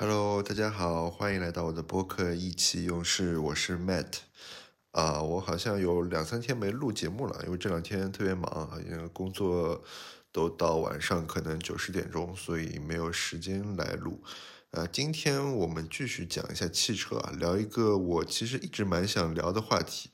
Hello，大家好，欢迎来到我的播客《意气用事》，我是 Matt。啊，我好像有两三天没录节目了，因为这两天特别忙，因为工作都到晚上可能九十点钟，所以没有时间来录。呃，今天我们继续讲一下汽车啊，聊一个我其实一直蛮想聊的话题。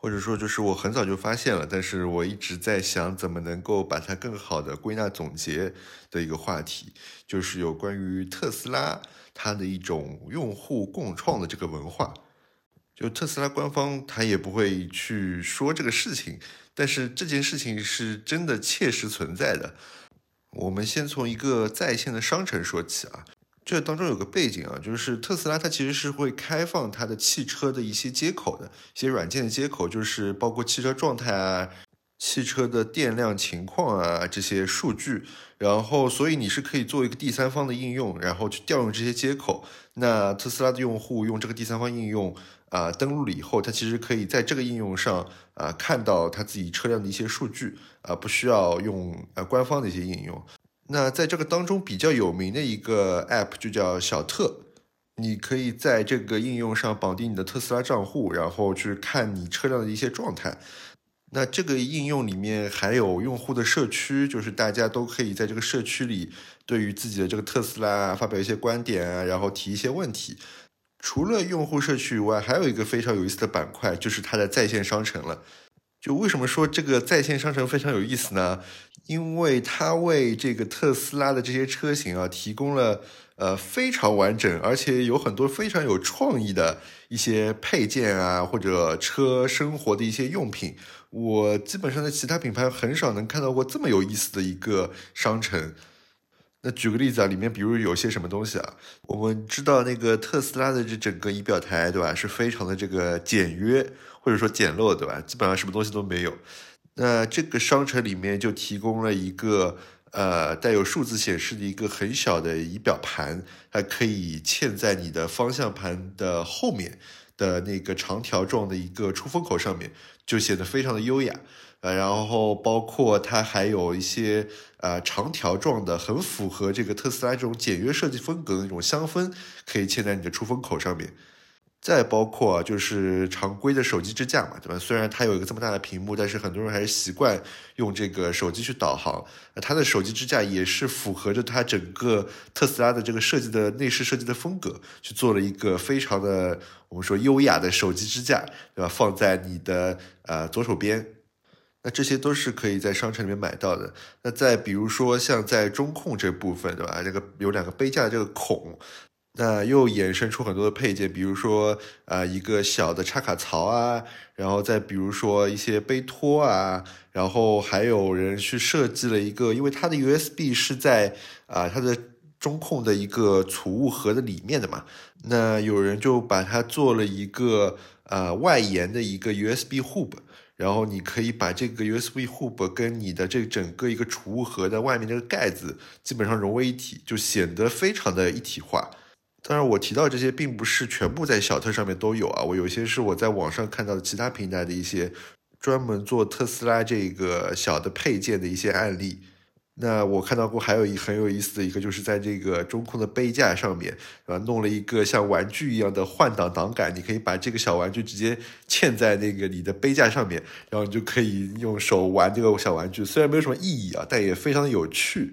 或者说，就是我很早就发现了，但是我一直在想怎么能够把它更好的归纳总结的一个话题，就是有关于特斯拉它的一种用户共创的这个文化。就特斯拉官方他也不会去说这个事情，但是这件事情是真的切实存在的。我们先从一个在线的商城说起啊。这当中有个背景啊，就是特斯拉它其实是会开放它的汽车的一些接口的，一些软件的接口，就是包括汽车状态啊、汽车的电量情况啊这些数据，然后所以你是可以做一个第三方的应用，然后去调用这些接口。那特斯拉的用户用这个第三方应用啊登录了以后，他其实可以在这个应用上啊看到他自己车辆的一些数据啊，不需要用呃官方的一些应用。那在这个当中比较有名的一个 App 就叫小特，你可以在这个应用上绑定你的特斯拉账户，然后去看你车辆的一些状态。那这个应用里面还有用户的社区，就是大家都可以在这个社区里对于自己的这个特斯拉发表一些观点啊，然后提一些问题。除了用户社区以外，还有一个非常有意思的板块，就是它的在线商城了。就为什么说这个在线商城非常有意思呢？因为它为这个特斯拉的这些车型啊提供了呃非常完整，而且有很多非常有创意的一些配件啊，或者车生活的一些用品。我基本上在其他品牌很少能看到过这么有意思的一个商城。那举个例子啊，里面比如有些什么东西啊？我们知道那个特斯拉的这整个仪表台，对吧？是非常的这个简约。或者说简陋，对吧？基本上什么东西都没有。那这个商城里面就提供了一个呃带有数字显示的一个很小的仪表盘，它可以嵌在你的方向盘的后面的那个长条状的一个出风口上面，就显得非常的优雅。呃，然后包括它还有一些呃长条状的，很符合这个特斯拉这种简约设计风格的那种香氛，可以嵌在你的出风口上面。再包括就是常规的手机支架嘛，对吧？虽然它有一个这么大的屏幕，但是很多人还是习惯用这个手机去导航。那它的手机支架也是符合着它整个特斯拉的这个设计的内饰设计的风格，去做了一个非常的我们说优雅的手机支架，对吧？放在你的呃左手边，那这些都是可以在商城里面买到的。那再比如说像在中控这部分，对吧？这个有两个杯架的这个孔。那又衍生出很多的配件，比如说啊一个小的插卡槽啊，然后再比如说一些杯托啊，然后还有人去设计了一个，因为它的 USB 是在啊它的中控的一个储物盒的里面的嘛，那有人就把它做了一个呃外延的一个 USB hub，然后你可以把这个 USB hub 跟你的这整个一个储物盒的外面这个盖子基本上融为一体，就显得非常的一体化。当然，我提到这些并不是全部在小特上面都有啊，我有些是我在网上看到的其他平台的一些专门做特斯拉这个小的配件的一些案例。那我看到过还有一很有意思的一个，就是在这个中控的杯架上面，啊，弄了一个像玩具一样的换挡挡杆，你可以把这个小玩具直接嵌在那个你的杯架上面，然后你就可以用手玩这个小玩具。虽然没有什么意义啊，但也非常的有趣。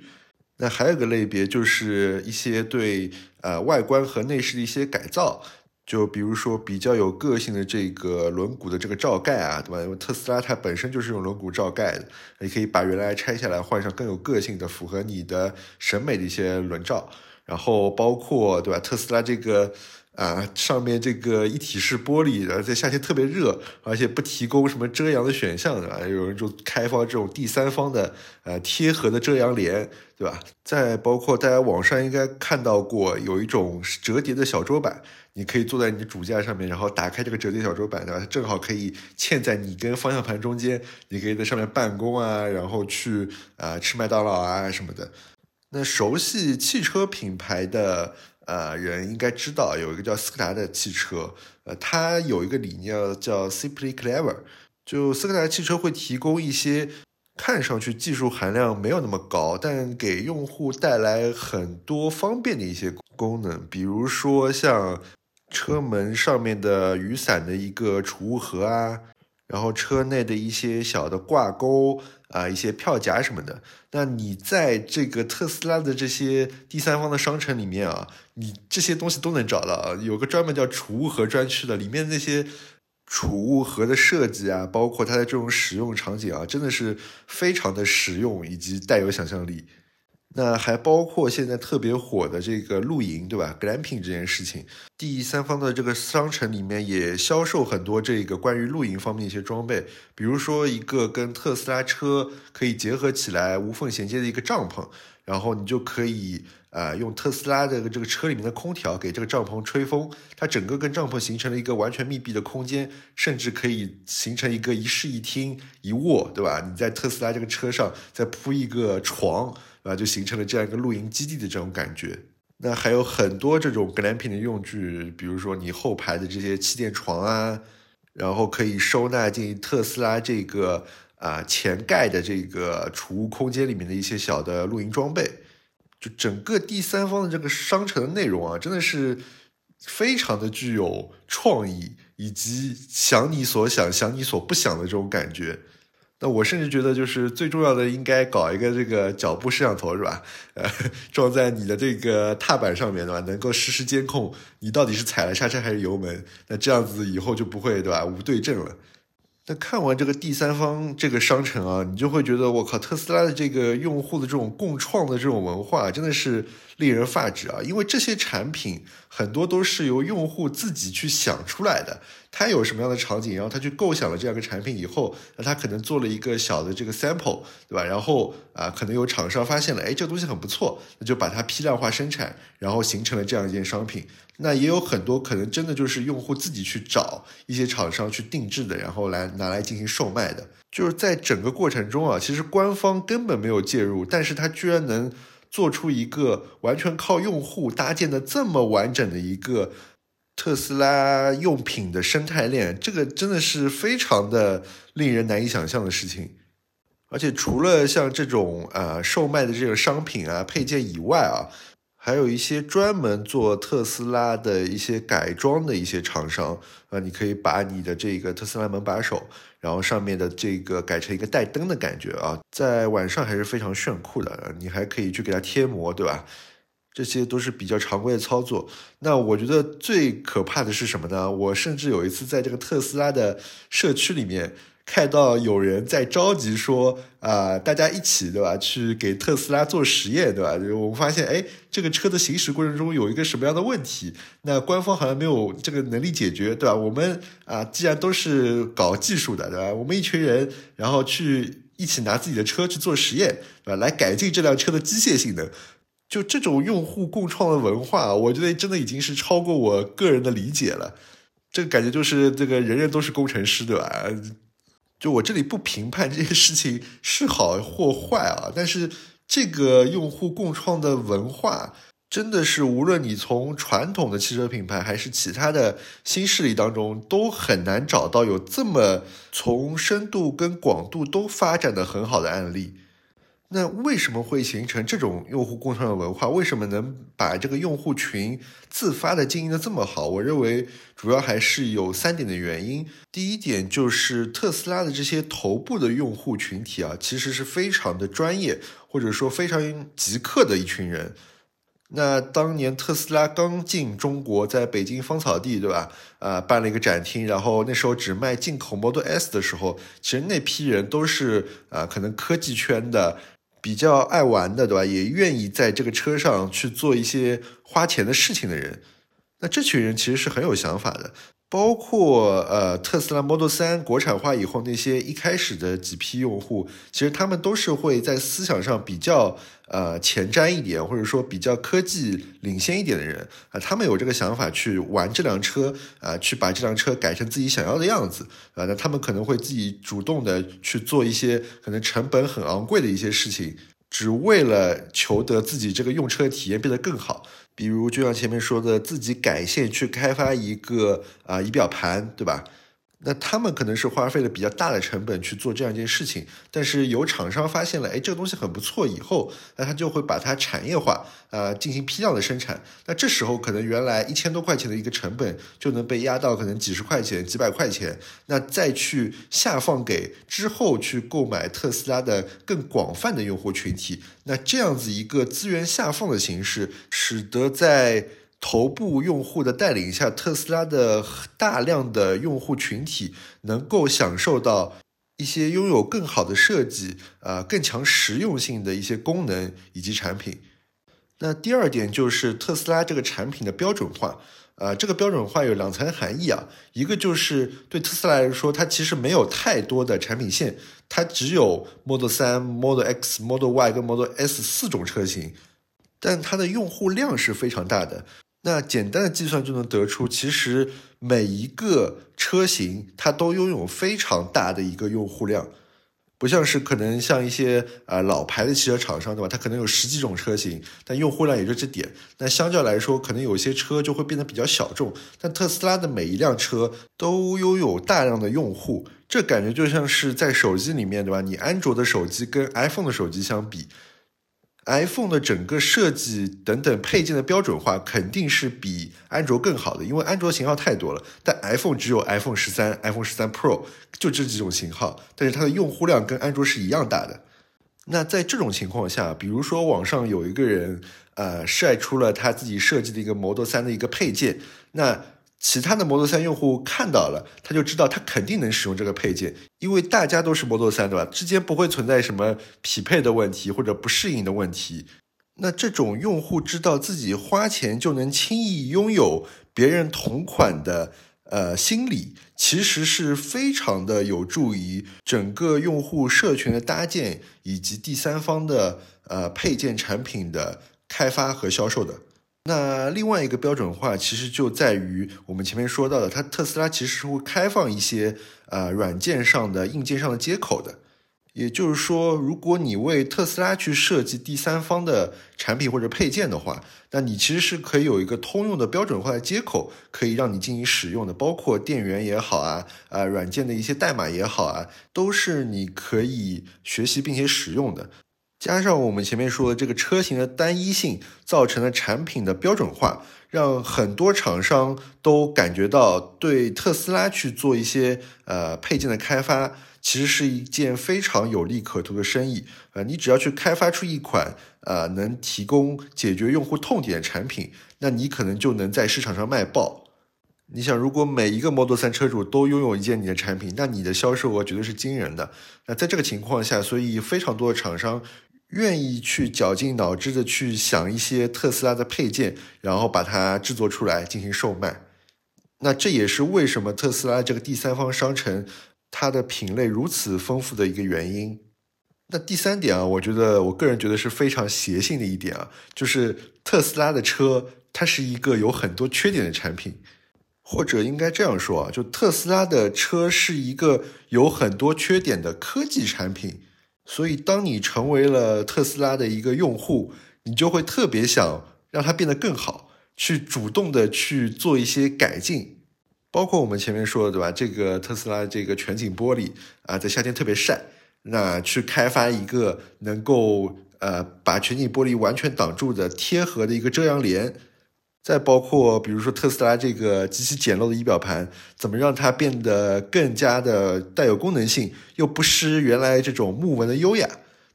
那还有个类别就是一些对呃外观和内饰的一些改造，就比如说比较有个性的这个轮毂的这个罩盖啊，对吧？因为特斯拉它本身就是用轮毂罩盖的，你可以把原来拆下来换上更有个性的、符合你的审美的一些轮罩，然后包括对吧？特斯拉这个。啊，上面这个一体式玻璃，然后在夏天特别热，而且不提供什么遮阳的选项，啊？有人就开发这种第三方的呃贴合的遮阳帘，对吧？再包括大家网上应该看到过有一种折叠的小桌板，你可以坐在你的主驾上面，然后打开这个折叠小桌板，对吧？正好可以嵌在你跟方向盘中间，你可以在上面办公啊，然后去啊吃麦当劳啊什么的。那熟悉汽车品牌的。呃，人应该知道有一个叫斯柯达的汽车，呃，它有一个理念叫 Simply Clever，就斯柯达汽车会提供一些看上去技术含量没有那么高，但给用户带来很多方便的一些功能，比如说像车门上面的雨伞的一个储物盒啊，然后车内的一些小的挂钩啊，一些票夹什么的。那你在这个特斯拉的这些第三方的商城里面啊，你这些东西都能找到，有个专门叫储物盒专区的，里面那些。储物盒的设计啊，包括它的这种使用场景啊，真的是非常的实用以及带有想象力。那还包括现在特别火的这个露营，对吧？glamping 这件事情，第三方的这个商城里面也销售很多这个关于露营方面一些装备，比如说一个跟特斯拉车可以结合起来无缝衔接的一个帐篷，然后你就可以。啊，用特斯拉的这个车里面的空调给这个帐篷吹风，它整个跟帐篷形成了一个完全密闭的空间，甚至可以形成一个一室一厅一卧，对吧？你在特斯拉这个车上再铺一个床，啊，就形成了这样一个露营基地的这种感觉。那还有很多这种 glamping 的用具，比如说你后排的这些气垫床啊，然后可以收纳进特斯拉这个啊前盖的这个储物空间里面的一些小的露营装备。就整个第三方的这个商城的内容啊，真的是非常的具有创意，以及想你所想、想你所不想的这种感觉。那我甚至觉得，就是最重要的，应该搞一个这个脚步摄像头，是吧？呃，装在你的这个踏板上面，对吧？能够实时监控你到底是踩了刹车还是油门。那这样子以后就不会，对吧？无对症了。那看完这个第三方这个商城啊，你就会觉得我靠，特斯拉的这个用户的这种共创的这种文化真的是令人发指啊！因为这些产品很多都是由用户自己去想出来的。他有什么样的场景，然后他去构想了这样一个产品以后，那他可能做了一个小的这个 sample，对吧？然后啊，可能有厂商发现了，哎，这个东西很不错，那就把它批量化生产，然后形成了这样一件商品。那也有很多可能真的就是用户自己去找一些厂商去定制的，然后来拿来进行售卖的。就是在整个过程中啊，其实官方根本没有介入，但是他居然能做出一个完全靠用户搭建的这么完整的一个。特斯拉用品的生态链，这个真的是非常的令人难以想象的事情。而且除了像这种呃售卖的这个商品啊配件以外啊，还有一些专门做特斯拉的一些改装的一些厂商啊，你可以把你的这个特斯拉门把手，然后上面的这个改成一个带灯的感觉啊，在晚上还是非常炫酷的。你还可以去给它贴膜，对吧？这些都是比较常规的操作。那我觉得最可怕的是什么呢？我甚至有一次在这个特斯拉的社区里面看到有人在着急说啊，大家一起对吧，去给特斯拉做实验对吧？我们发现哎，这个车的行驶过程中有一个什么样的问题？那官方好像没有这个能力解决对吧？我们啊，既然都是搞技术的对吧？我们一群人然后去一起拿自己的车去做实验对吧？来改进这辆车的机械性能。就这种用户共创的文化，我觉得真的已经是超过我个人的理解了。这个感觉就是这个人人都是工程师，对吧？就我这里不评判这些事情是好或坏啊，但是这个用户共创的文化，真的是无论你从传统的汽车品牌还是其他的新势力当中，都很难找到有这么从深度跟广度都发展的很好的案例。那为什么会形成这种用户共创的文化？为什么能把这个用户群自发的经营的这么好？我认为主要还是有三点的原因。第一点就是特斯拉的这些头部的用户群体啊，其实是非常的专业，或者说非常极客的一群人。那当年特斯拉刚进中国，在北京芳草地，对吧？啊，办了一个展厅，然后那时候只卖进口 Model S 的时候，其实那批人都是啊，可能科技圈的。比较爱玩的，对吧？也愿意在这个车上去做一些花钱的事情的人，那这群人其实是很有想法的。包括呃，特斯拉 Model 3国产化以后，那些一开始的几批用户，其实他们都是会在思想上比较呃前瞻一点，或者说比较科技领先一点的人啊，他们有这个想法去玩这辆车啊，去把这辆车改成自己想要的样子啊，那他们可能会自己主动的去做一些可能成本很昂贵的一些事情，只为了求得自己这个用车体验变得更好。比如，就像前面说的，自己改线去开发一个啊仪表盘，对吧？那他们可能是花费了比较大的成本去做这样一件事情，但是有厂商发现了，哎，这个东西很不错，以后那他就会把它产业化，呃，进行批量的生产。那这时候可能原来一千多块钱的一个成本就能被压到可能几十块钱、几百块钱，那再去下放给之后去购买特斯拉的更广泛的用户群体。那这样子一个资源下放的形式，使得在头部用户的带领下，特斯拉的大量的用户群体能够享受到一些拥有更好的设计、呃更强实用性的一些功能以及产品。那第二点就是特斯拉这个产品的标准化，呃，这个标准化有两层含义啊，一个就是对特斯拉来说，它其实没有太多的产品线，它只有 Model 3、Model X、Model Y 跟 Model S 四种车型，但它的用户量是非常大的。那简单的计算就能得出，其实每一个车型它都拥有非常大的一个用户量，不像是可能像一些啊老牌的汽车厂商对吧？它可能有十几种车型，但用户量也就这点。那相较来说，可能有些车就会变得比较小众。但特斯拉的每一辆车都拥有大量的用户，这感觉就像是在手机里面对吧？你安卓的手机跟 iPhone 的手机相比。iPhone 的整个设计等等配件的标准化肯定是比安卓更好的，因为安卓型号太多了，但 iPhone 只有 iPhone 十三、iPhone 十三 Pro 就这几种型号，但是它的用户量跟安卓是一样大的。那在这种情况下，比如说网上有一个人呃晒出了他自己设计的一个 Model 三的一个配件，那。其他的 Model 3用户看到了，他就知道他肯定能使用这个配件，因为大家都是 Model 3，对吧？之间不会存在什么匹配的问题或者不适应的问题。那这种用户知道自己花钱就能轻易拥有别人同款的呃心理，其实是非常的有助于整个用户社群的搭建以及第三方的呃配件产品的开发和销售的。那另外一个标准化，其实就在于我们前面说到的，它特斯拉其实是会开放一些呃软件上的、硬件上的接口的。也就是说，如果你为特斯拉去设计第三方的产品或者配件的话，那你其实是可以有一个通用的标准化的接口，可以让你进行使用的，包括电源也好啊，啊软件的一些代码也好啊，都是你可以学习并且使用的。加上我们前面说的这个车型的单一性，造成了产品的标准化，让很多厂商都感觉到对特斯拉去做一些呃配件的开发，其实是一件非常有利可图的生意。呃，你只要去开发出一款呃能提供解决用户痛点的产品，那你可能就能在市场上卖爆。你想，如果每一个 Model 三车主都拥有一件你的产品，那你的销售额绝对是惊人的。那在这个情况下，所以非常多的厂商。愿意去绞尽脑汁的去想一些特斯拉的配件，然后把它制作出来进行售卖。那这也是为什么特斯拉这个第三方商城它的品类如此丰富的一个原因。那第三点啊，我觉得我个人觉得是非常邪性的一点啊，就是特斯拉的车它是一个有很多缺点的产品，或者应该这样说啊，就特斯拉的车是一个有很多缺点的科技产品。所以，当你成为了特斯拉的一个用户，你就会特别想让它变得更好，去主动的去做一些改进。包括我们前面说的，对吧？这个特斯拉这个全景玻璃啊，在夏天特别晒，那去开发一个能够呃把全景玻璃完全挡住的贴合的一个遮阳帘。再包括，比如说特斯拉这个极其简陋的仪表盘，怎么让它变得更加的带有功能性，又不失原来这种木纹的优雅，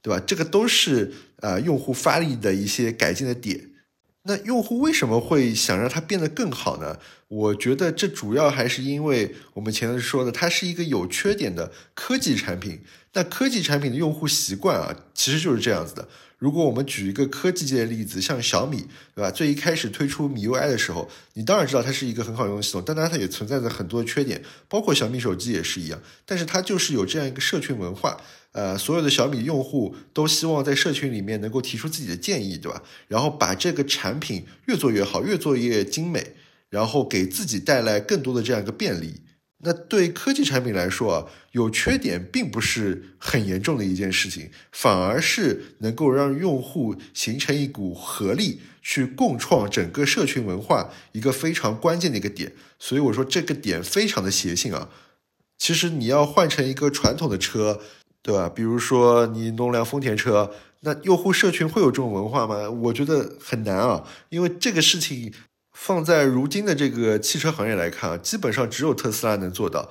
对吧？这个都是呃用户发力的一些改进的点。那用户为什么会想让它变得更好呢？我觉得这主要还是因为我们前面说的，它是一个有缺点的科技产品。那科技产品的用户习惯啊，其实就是这样子的。如果我们举一个科技界的例子，像小米，对吧？最一开始推出米 UI 的时候，你当然知道它是一个很好用的系统，但当然它也存在着很多的缺点，包括小米手机也是一样。但是它就是有这样一个社群文化，呃，所有的小米用户都希望在社群里面能够提出自己的建议，对吧？然后把这个产品越做越好，越做越精美，然后给自己带来更多的这样一个便利。那对科技产品来说啊，有缺点并不是很严重的一件事情，反而是能够让用户形成一股合力，去共创整个社群文化一个非常关键的一个点。所以我说这个点非常的邪性啊。其实你要换成一个传统的车，对吧？比如说你弄辆丰田车，那用户社群会有这种文化吗？我觉得很难啊，因为这个事情放在如今的这个汽车行业来看啊，基本上只有特斯拉能做到。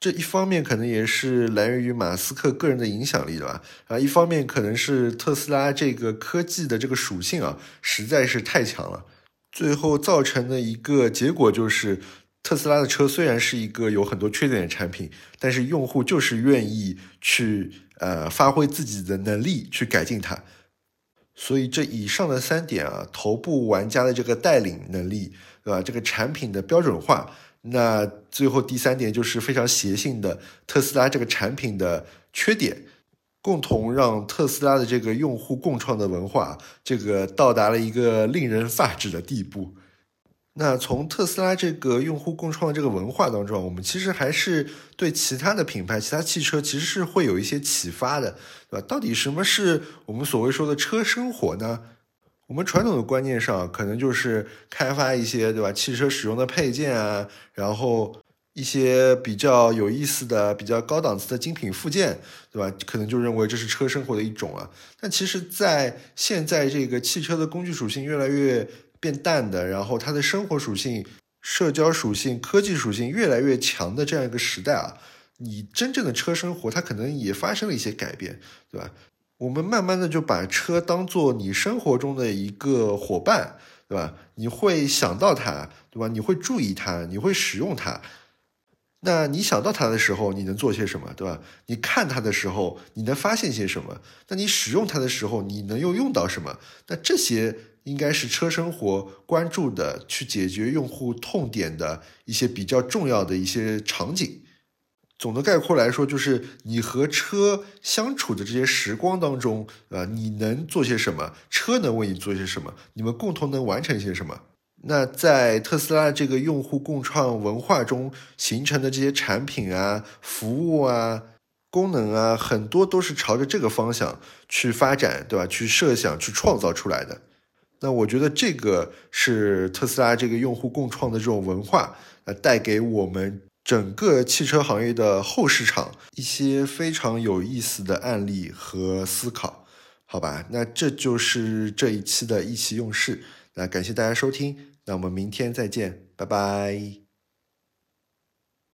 这一方面可能也是来源于马斯克个人的影响力，吧？啊，一方面可能是特斯拉这个科技的这个属性啊，实在是太强了，最后造成的一个结果就是，特斯拉的车虽然是一个有很多缺点的产品，但是用户就是愿意去呃发挥自己的能力去改进它。所以这以上的三点啊，头部玩家的这个带领能力，对吧？这个产品的标准化。那最后第三点就是非常邪性的特斯拉这个产品的缺点，共同让特斯拉的这个用户共创的文化，这个到达了一个令人发指的地步。那从特斯拉这个用户共创的这个文化当中，我们其实还是对其他的品牌、其他汽车其实是会有一些启发的，对吧？到底什么是我们所谓说的车生活呢？我们传统的观念上，可能就是开发一些，对吧？汽车使用的配件啊，然后一些比较有意思的、比较高档次的精品附件，对吧？可能就认为这是车生活的一种啊。但其实，在现在这个汽车的工具属性越来越变淡的，然后它的生活属性、社交属性、科技属性越来越强的这样一个时代啊，你真正的车生活，它可能也发生了一些改变，对吧？我们慢慢的就把车当做你生活中的一个伙伴，对吧？你会想到它，对吧？你会注意它，你会使用它。那你想到它的时候，你能做些什么，对吧？你看它的时候，你能发现些什么？那你使用它的时候，你能又用到什么？那这些应该是车生活关注的，去解决用户痛点的一些比较重要的一些场景。总的概括来说，就是你和车相处的这些时光当中，啊，你能做些什么？车能为你做些什么？你们共同能完成些什么？那在特斯拉这个用户共创文化中形成的这些产品啊、服务啊、功能啊，很多都是朝着这个方向去发展，对吧？去设想、去创造出来的。那我觉得这个是特斯拉这个用户共创的这种文化，呃，带给我们。整个汽车行业的后市场一些非常有意思的案例和思考，好吧，那这就是这一期的意气用事。那感谢大家收听，那我们明天再见，拜拜。